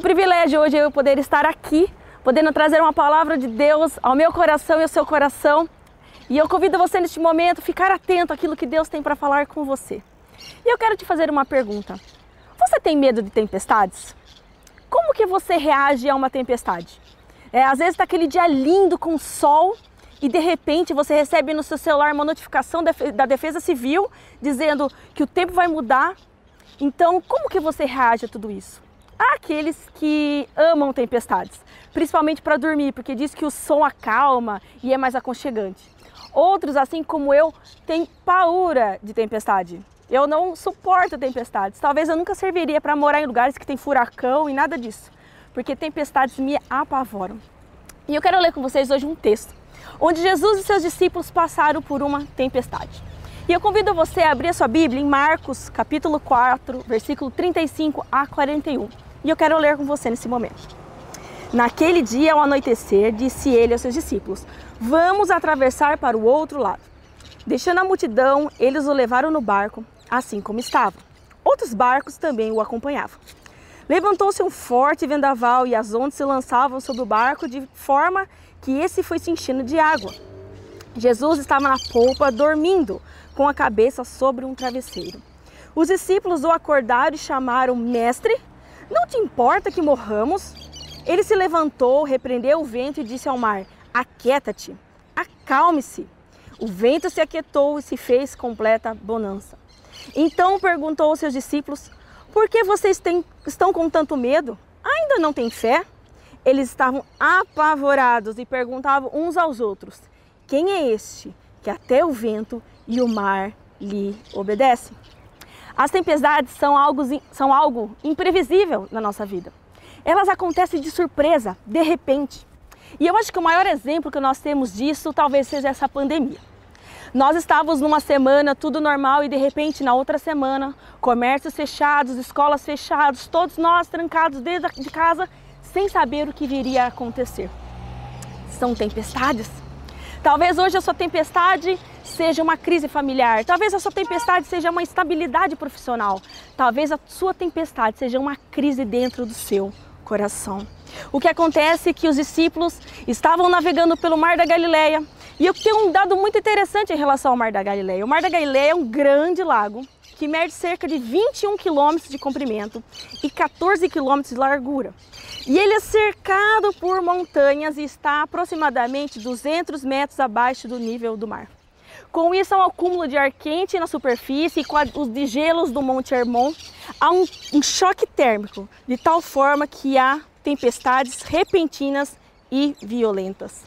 Privilégio hoje eu poder estar aqui, podendo trazer uma palavra de Deus ao meu coração e ao seu coração. E eu convido você neste momento a ficar atento àquilo que Deus tem para falar com você. E eu quero te fazer uma pergunta. Você tem medo de tempestades? Como que você reage a uma tempestade? É, às vezes está aquele dia lindo com sol e de repente você recebe no seu celular uma notificação da Defesa Civil dizendo que o tempo vai mudar. Então, como que você reage a tudo isso? Aqueles que amam tempestades, principalmente para dormir, porque diz que o som acalma e é mais aconchegante. Outros, assim como eu, têm paura de tempestade. Eu não suporto tempestades. Talvez eu nunca serviria para morar em lugares que tem furacão e nada disso, porque tempestades me apavoram. E eu quero ler com vocês hoje um texto onde Jesus e seus discípulos passaram por uma tempestade. E eu convido você a abrir a sua Bíblia em Marcos, capítulo 4, versículo 35 a 41. E eu quero ler com você nesse momento. Naquele dia, ao anoitecer, disse ele aos seus discípulos: Vamos atravessar para o outro lado. Deixando a multidão, eles o levaram no barco, assim como estava. Outros barcos também o acompanhavam. Levantou-se um forte vendaval e as ondas se lançavam sobre o barco de forma que esse foi se enchendo de água. Jesus estava na polpa, dormindo, com a cabeça sobre um travesseiro. Os discípulos o acordaram e chamaram: Mestre, não te importa que morramos? Ele se levantou, repreendeu o vento e disse ao mar: Aquieta-te, acalme-se. O vento se aquietou e se fez completa bonança. Então perguntou aos seus discípulos: Por que vocês têm, estão com tanto medo? Ainda não têm fé? Eles estavam apavorados e perguntavam uns aos outros: Quem é este que até o vento e o mar lhe obedecem? As tempestades são algo, são algo imprevisível na nossa vida. Elas acontecem de surpresa, de repente. E eu acho que o maior exemplo que nós temos disso talvez seja essa pandemia. Nós estávamos numa semana tudo normal e de repente na outra semana, comércios fechados, escolas fechadas, todos nós trancados dentro de casa sem saber o que viria a acontecer. São tempestades. Talvez hoje a sua tempestade seja uma crise familiar, talvez a sua tempestade seja uma instabilidade profissional, talvez a sua tempestade seja uma crise dentro do seu coração. O que acontece é que os discípulos estavam navegando pelo Mar da Galileia e eu tenho um dado muito interessante em relação ao Mar da Galileia. O Mar da Galileia é um grande lago que mede cerca de 21 quilômetros de comprimento e 14 quilômetros de largura. E ele é cercado por montanhas e está aproximadamente 200 metros abaixo do nível do mar. Com isso, há um acúmulo de ar quente na superfície e com os degelos do Monte Hermon, há um, um choque térmico, de tal forma que há tempestades repentinas e violentas.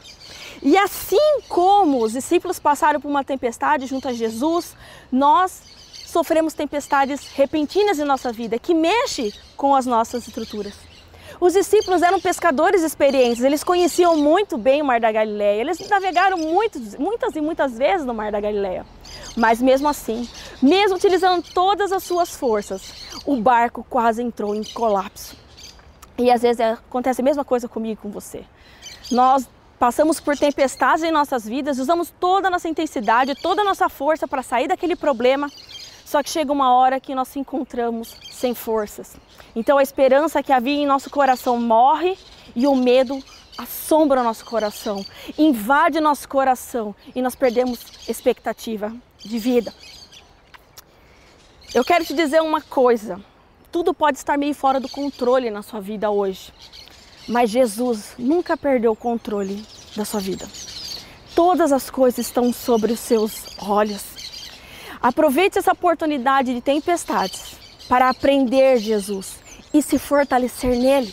E assim como os discípulos passaram por uma tempestade junto a Jesus, nós sofremos tempestades repentinas em nossa vida que mexe com as nossas estruturas. Os discípulos eram pescadores experientes, eles conheciam muito bem o Mar da Galileia, eles navegaram muitas e muitas vezes no Mar da Galileia. Mas mesmo assim, mesmo utilizando todas as suas forças, o barco quase entrou em colapso. E às vezes acontece a mesma coisa comigo e com você. Nós passamos por tempestades em nossas vidas, usamos toda a nossa intensidade, toda a nossa força para sair daquele problema, só que chega uma hora que nós se encontramos sem forças. Então a esperança que havia em nosso coração morre e o medo assombra o nosso coração, invade nosso coração e nós perdemos expectativa de vida. Eu quero te dizer uma coisa: tudo pode estar meio fora do controle na sua vida hoje, mas Jesus nunca perdeu o controle da sua vida. Todas as coisas estão sobre os seus olhos. Aproveite essa oportunidade de tempestades para aprender Jesus e se fortalecer nele.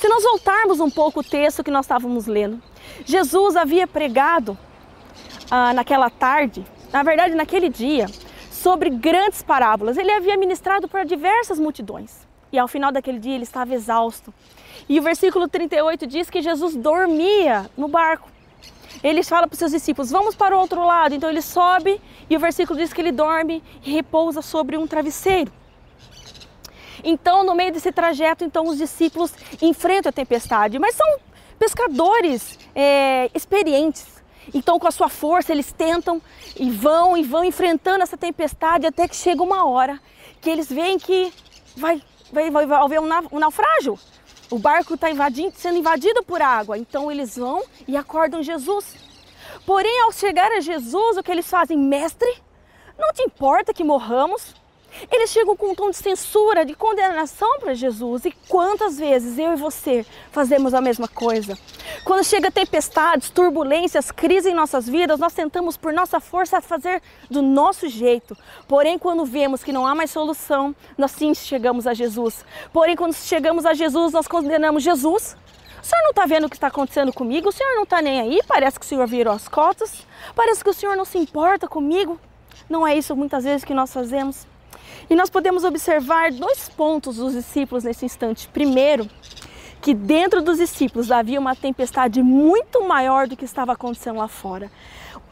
Se nós voltarmos um pouco o texto que nós estávamos lendo, Jesus havia pregado ah, naquela tarde, na verdade naquele dia, sobre grandes parábolas. Ele havia ministrado para diversas multidões. E ao final daquele dia ele estava exausto. E o versículo 38 diz que Jesus dormia no barco. Ele fala para os seus discípulos: Vamos para o outro lado. Então ele sobe e o versículo diz que ele dorme e repousa sobre um travesseiro. Então, no meio desse trajeto, então os discípulos enfrentam a tempestade, mas são pescadores é, experientes. Então, com a sua força, eles tentam e vão e vão enfrentando essa tempestade até que chega uma hora que eles veem que vai vai, vai, haver um naufrágio. O barco está sendo invadido por água. Então eles vão e acordam Jesus. Porém, ao chegar a Jesus, o que eles fazem? Mestre, não te importa que morramos? Eles chegam com um tom de censura, de condenação para Jesus. E quantas vezes eu e você fazemos a mesma coisa? Quando chega tempestades, turbulências, crise em nossas vidas, nós tentamos por nossa força fazer do nosso jeito. Porém, quando vemos que não há mais solução, nós sim chegamos a Jesus. Porém, quando chegamos a Jesus, nós condenamos Jesus. O senhor não está vendo o que está acontecendo comigo? O senhor não está nem aí? Parece que o senhor virou as cotas. Parece que o senhor não se importa comigo. Não é isso muitas vezes que nós fazemos. E nós podemos observar dois pontos dos discípulos nesse instante. Primeiro, que dentro dos discípulos havia uma tempestade muito maior do que estava acontecendo lá fora.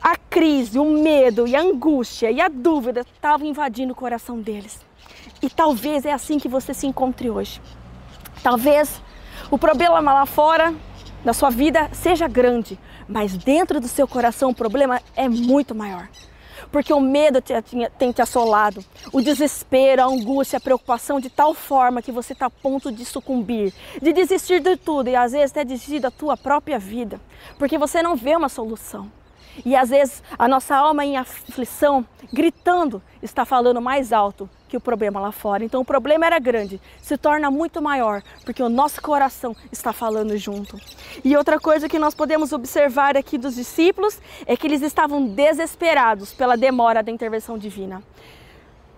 A crise, o medo e a angústia e a dúvida estavam invadindo o coração deles. E talvez é assim que você se encontre hoje. Talvez o problema lá fora da sua vida seja grande, mas dentro do seu coração o problema é muito maior porque o medo te, tem te assolado, o desespero, a angústia, a preocupação de tal forma que você está a ponto de sucumbir, de desistir de tudo e às vezes até desistir da tua própria vida, porque você não vê uma solução. E às vezes a nossa alma em aflição, gritando, está falando mais alto que o problema lá fora. Então o problema era grande, se torna muito maior, porque o nosso coração está falando junto. E outra coisa que nós podemos observar aqui dos discípulos é que eles estavam desesperados pela demora da intervenção divina.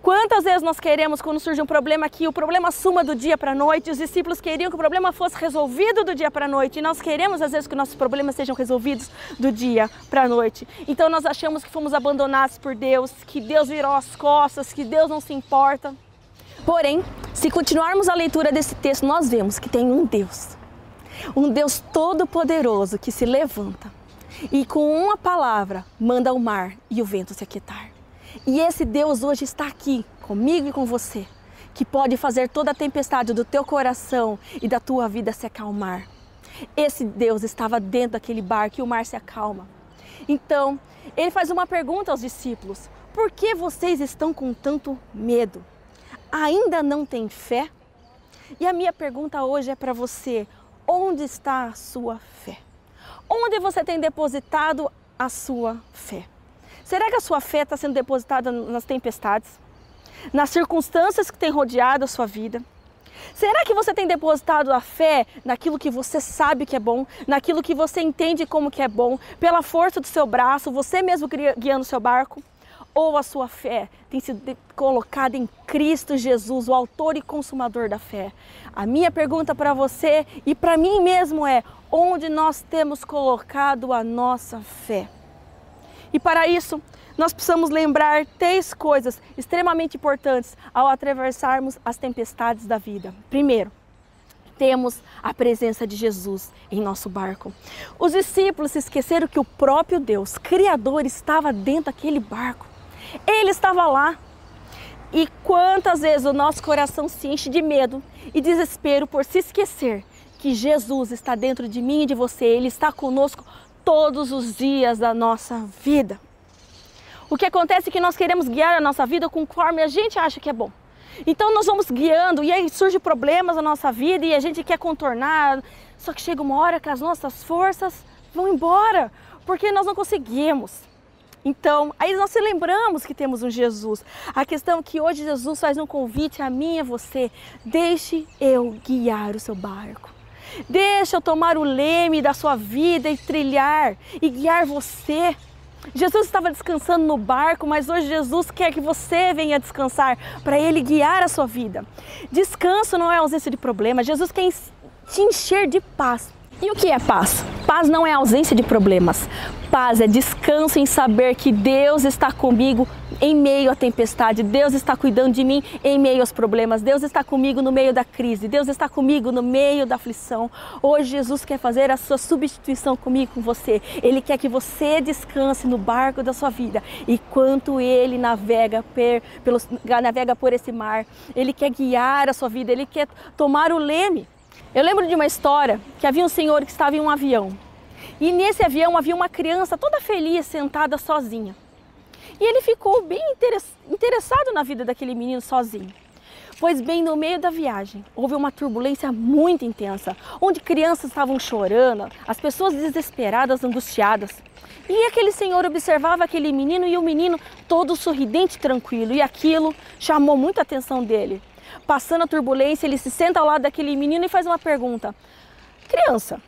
Quantas vezes nós queremos, quando surge um problema que o problema suma do dia para a noite, os discípulos queriam que o problema fosse resolvido do dia para a noite, e nós queremos às vezes que nossos problemas sejam resolvidos do dia para a noite. Então nós achamos que fomos abandonados por Deus, que Deus virou as costas, que Deus não se importa. Porém, se continuarmos a leitura desse texto, nós vemos que tem um Deus, um Deus todo-poderoso que se levanta e com uma palavra manda o mar e o vento se aquietar. E esse Deus hoje está aqui comigo e com você, que pode fazer toda a tempestade do teu coração e da tua vida se acalmar. Esse Deus estava dentro daquele barco e o mar se acalma. Então, ele faz uma pergunta aos discípulos: Por que vocês estão com tanto medo? Ainda não têm fé? E a minha pergunta hoje é para você: onde está a sua fé? Onde você tem depositado a sua fé? Será que a sua fé está sendo depositada nas tempestades? Nas circunstâncias que têm rodeado a sua vida? Será que você tem depositado a fé naquilo que você sabe que é bom, naquilo que você entende como que é bom, pela força do seu braço, você mesmo guiando o seu barco? Ou a sua fé tem sido colocada em Cristo Jesus, o autor e consumador da fé? A minha pergunta para você e para mim mesmo é: onde nós temos colocado a nossa fé? E para isso, nós precisamos lembrar três coisas extremamente importantes ao atravessarmos as tempestades da vida. Primeiro, temos a presença de Jesus em nosso barco. Os discípulos se esqueceram que o próprio Deus, Criador, estava dentro daquele barco. Ele estava lá. E quantas vezes o nosso coração se enche de medo e desespero por se esquecer que Jesus está dentro de mim e de você, Ele está conosco todos os dias da nossa vida. O que acontece é que nós queremos guiar a nossa vida conforme a gente acha que é bom. Então nós vamos guiando e aí surgem problemas na nossa vida e a gente quer contornar, só que chega uma hora que as nossas forças vão embora, porque nós não conseguimos. Então, aí nós se lembramos que temos um Jesus. A questão é que hoje Jesus faz um convite a mim e a você: deixe eu guiar o seu barco. Deixa eu tomar o leme da sua vida e trilhar e guiar você. Jesus estava descansando no barco, mas hoje Jesus quer que você venha descansar para Ele guiar a sua vida. Descanso não é ausência de problema, Jesus quer te encher de paz. E o que é paz? Paz não é ausência de problemas. Paz é descanso em saber que Deus está comigo em meio à tempestade. Deus está cuidando de mim em meio aos problemas. Deus está comigo no meio da crise. Deus está comigo no meio da aflição. Hoje Jesus quer fazer a sua substituição comigo, com você. Ele quer que você descanse no barco da sua vida. Enquanto ele navega, per, pelos, navega por esse mar, ele quer guiar a sua vida. Ele quer tomar o leme. Eu lembro de uma história que havia um senhor que estava em um avião e nesse avião havia uma criança toda feliz sentada sozinha. E ele ficou bem interessado na vida daquele menino sozinho. Pois bem, no meio da viagem, houve uma turbulência muito intensa, onde crianças estavam chorando, as pessoas desesperadas, angustiadas. E aquele senhor observava aquele menino e o menino todo sorridente tranquilo, e aquilo chamou muita atenção dele. Passando a turbulência, ele se senta ao lado daquele menino e faz uma pergunta: Criança,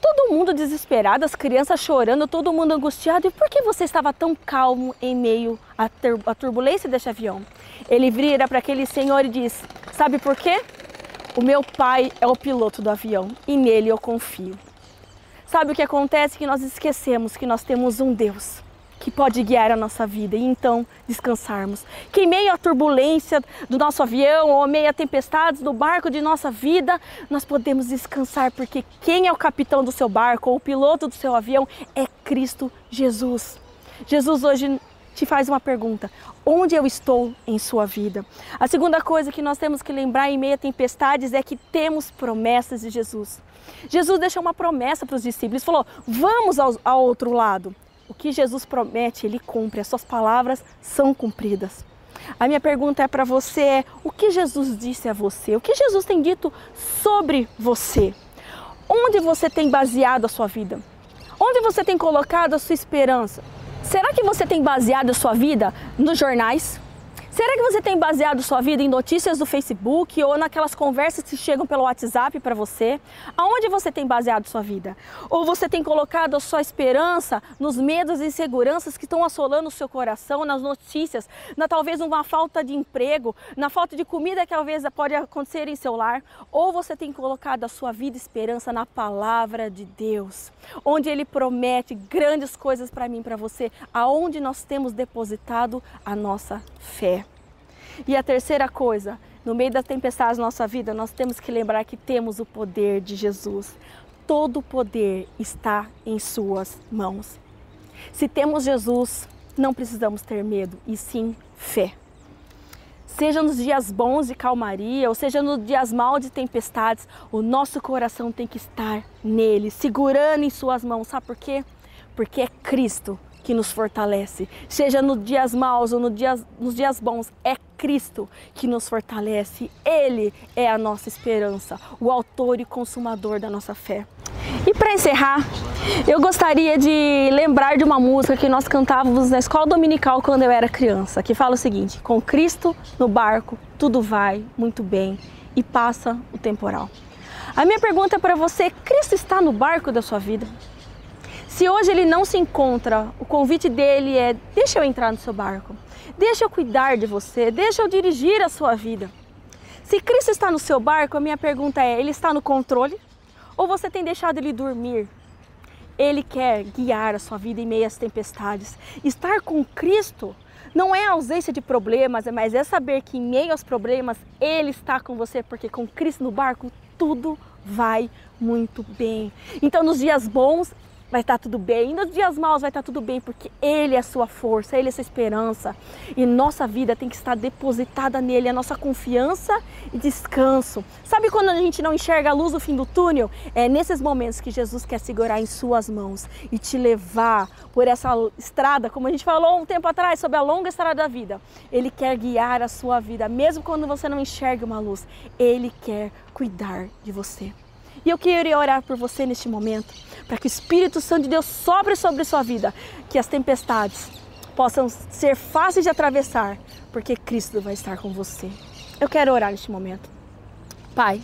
todo mundo desesperado, as crianças chorando, todo mundo angustiado, e por que você estava tão calmo em meio à, à turbulência deste avião? Ele vira para aquele senhor e diz: Sabe por quê? O meu pai é o piloto do avião e nele eu confio. Sabe o que acontece? Que nós esquecemos que nós temos um Deus que pode guiar a nossa vida e então descansarmos. Que em meio à turbulência do nosso avião ou meio a tempestades do barco de nossa vida, nós podemos descansar porque quem é o capitão do seu barco ou o piloto do seu avião é Cristo Jesus. Jesus hoje te faz uma pergunta: onde eu estou em sua vida? A segunda coisa que nós temos que lembrar em meio a tempestades é que temos promessas de Jesus. Jesus deixou uma promessa para os discípulos, falou: vamos ao, ao outro lado. O que Jesus promete, ele cumpre, as suas palavras são cumpridas. A minha pergunta é para você é, o que Jesus disse a você? O que Jesus tem dito sobre você? Onde você tem baseado a sua vida? Onde você tem colocado a sua esperança? Será que você tem baseado a sua vida nos jornais? Será que você tem baseado sua vida em notícias do Facebook ou naquelas conversas que chegam pelo WhatsApp para você? Aonde você tem baseado sua vida? Ou você tem colocado a sua esperança nos medos e inseguranças que estão assolando o seu coração, nas notícias, na talvez uma falta de emprego, na falta de comida que talvez pode acontecer em seu lar? Ou você tem colocado a sua vida e esperança na palavra de Deus, onde ele promete grandes coisas para mim, para você, aonde nós temos depositado a nossa fé? E a terceira coisa, no meio da tempestade da nossa vida, nós temos que lembrar que temos o poder de Jesus. Todo o poder está em Suas mãos. Se temos Jesus, não precisamos ter medo, e sim fé. Seja nos dias bons de calmaria, ou seja nos dias maus de tempestades, o nosso coração tem que estar nele, segurando em Suas mãos. Sabe por quê? Porque é Cristo que nos fortalece. Seja nos dias maus ou no dias, nos dias bons, é Cristo que nos fortalece. Ele é a nossa esperança, o autor e consumador da nossa fé. E para encerrar, eu gostaria de lembrar de uma música que nós cantávamos na escola dominical quando eu era criança, que fala o seguinte: Com Cristo no barco, tudo vai muito bem e passa o temporal. A minha pergunta para você: Cristo está no barco da sua vida? Se hoje ele não se encontra, o convite dele é: deixa eu entrar no seu barco, deixa eu cuidar de você, deixa eu dirigir a sua vida. Se Cristo está no seu barco, a minha pergunta é: ele está no controle? Ou você tem deixado ele dormir? Ele quer guiar a sua vida em meio às tempestades. Estar com Cristo não é ausência de problemas, mas é saber que em meio aos problemas Ele está com você, porque com Cristo no barco tudo vai muito bem. Então, nos dias bons, vai estar tudo bem. E nos dias maus vai estar tudo bem, porque Ele é a sua força, Ele é a sua esperança. E nossa vida tem que estar depositada nele, a nossa confiança e descanso. Sabe quando a gente não enxerga a luz no fim do túnel? É nesses momentos que Jesus quer segurar em suas mãos e te levar por essa estrada, como a gente falou um tempo atrás, sobre a longa estrada da vida. Ele quer guiar a sua vida, mesmo quando você não enxerga uma luz. Ele quer cuidar de você. E eu queria orar por você neste momento, para que o Espírito Santo de Deus sobre sobre sua vida, que as tempestades possam ser fáceis de atravessar, porque Cristo vai estar com você. Eu quero orar neste momento. Pai,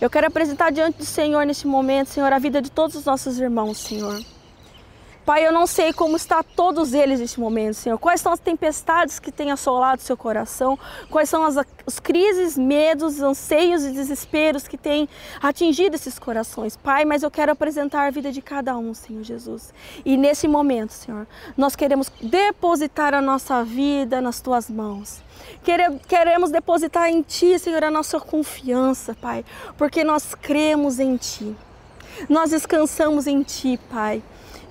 eu quero apresentar diante do Senhor neste momento, Senhor, a vida de todos os nossos irmãos, Senhor. Pai, eu não sei como está todos eles neste momento, Senhor. Quais são as tempestades que têm assolado seu coração? Quais são as, as crises, medos, anseios e desesperos que têm atingido esses corações? Pai, mas eu quero apresentar a vida de cada um, Senhor Jesus. E nesse momento, Senhor, nós queremos depositar a nossa vida nas tuas mãos. Queremos depositar em Ti, Senhor, a nossa confiança, Pai, porque nós cremos em Ti. Nós descansamos em Ti, Pai.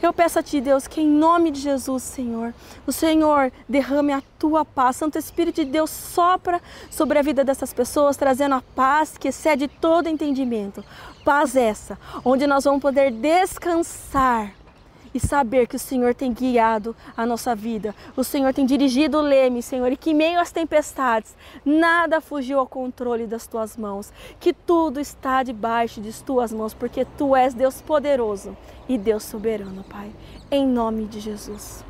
Eu peço a Ti, Deus, que em nome de Jesus, Senhor, o Senhor derrame a Tua paz. Santo Espírito de Deus sopra sobre a vida dessas pessoas, trazendo a paz que excede todo entendimento. Paz essa, onde nós vamos poder descansar e saber que o Senhor tem guiado a nossa vida, o Senhor tem dirigido o leme, Senhor, e que em meio às tempestades nada fugiu ao controle das tuas mãos, que tudo está debaixo de tuas mãos, porque tu és Deus poderoso e Deus soberano, Pai, em nome de Jesus.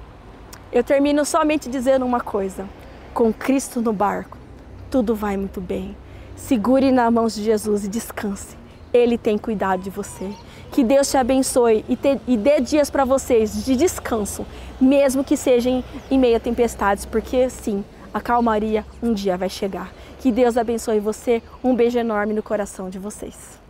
Eu termino somente dizendo uma coisa: com Cristo no barco, tudo vai muito bem. Segure nas mãos de Jesus e descanse. Ele tem cuidado de você. Que Deus te abençoe e, te, e dê dias para vocês de descanso, mesmo que sejam em meio a tempestades, porque sim, a calmaria um dia vai chegar. Que Deus abençoe você. Um beijo enorme no coração de vocês.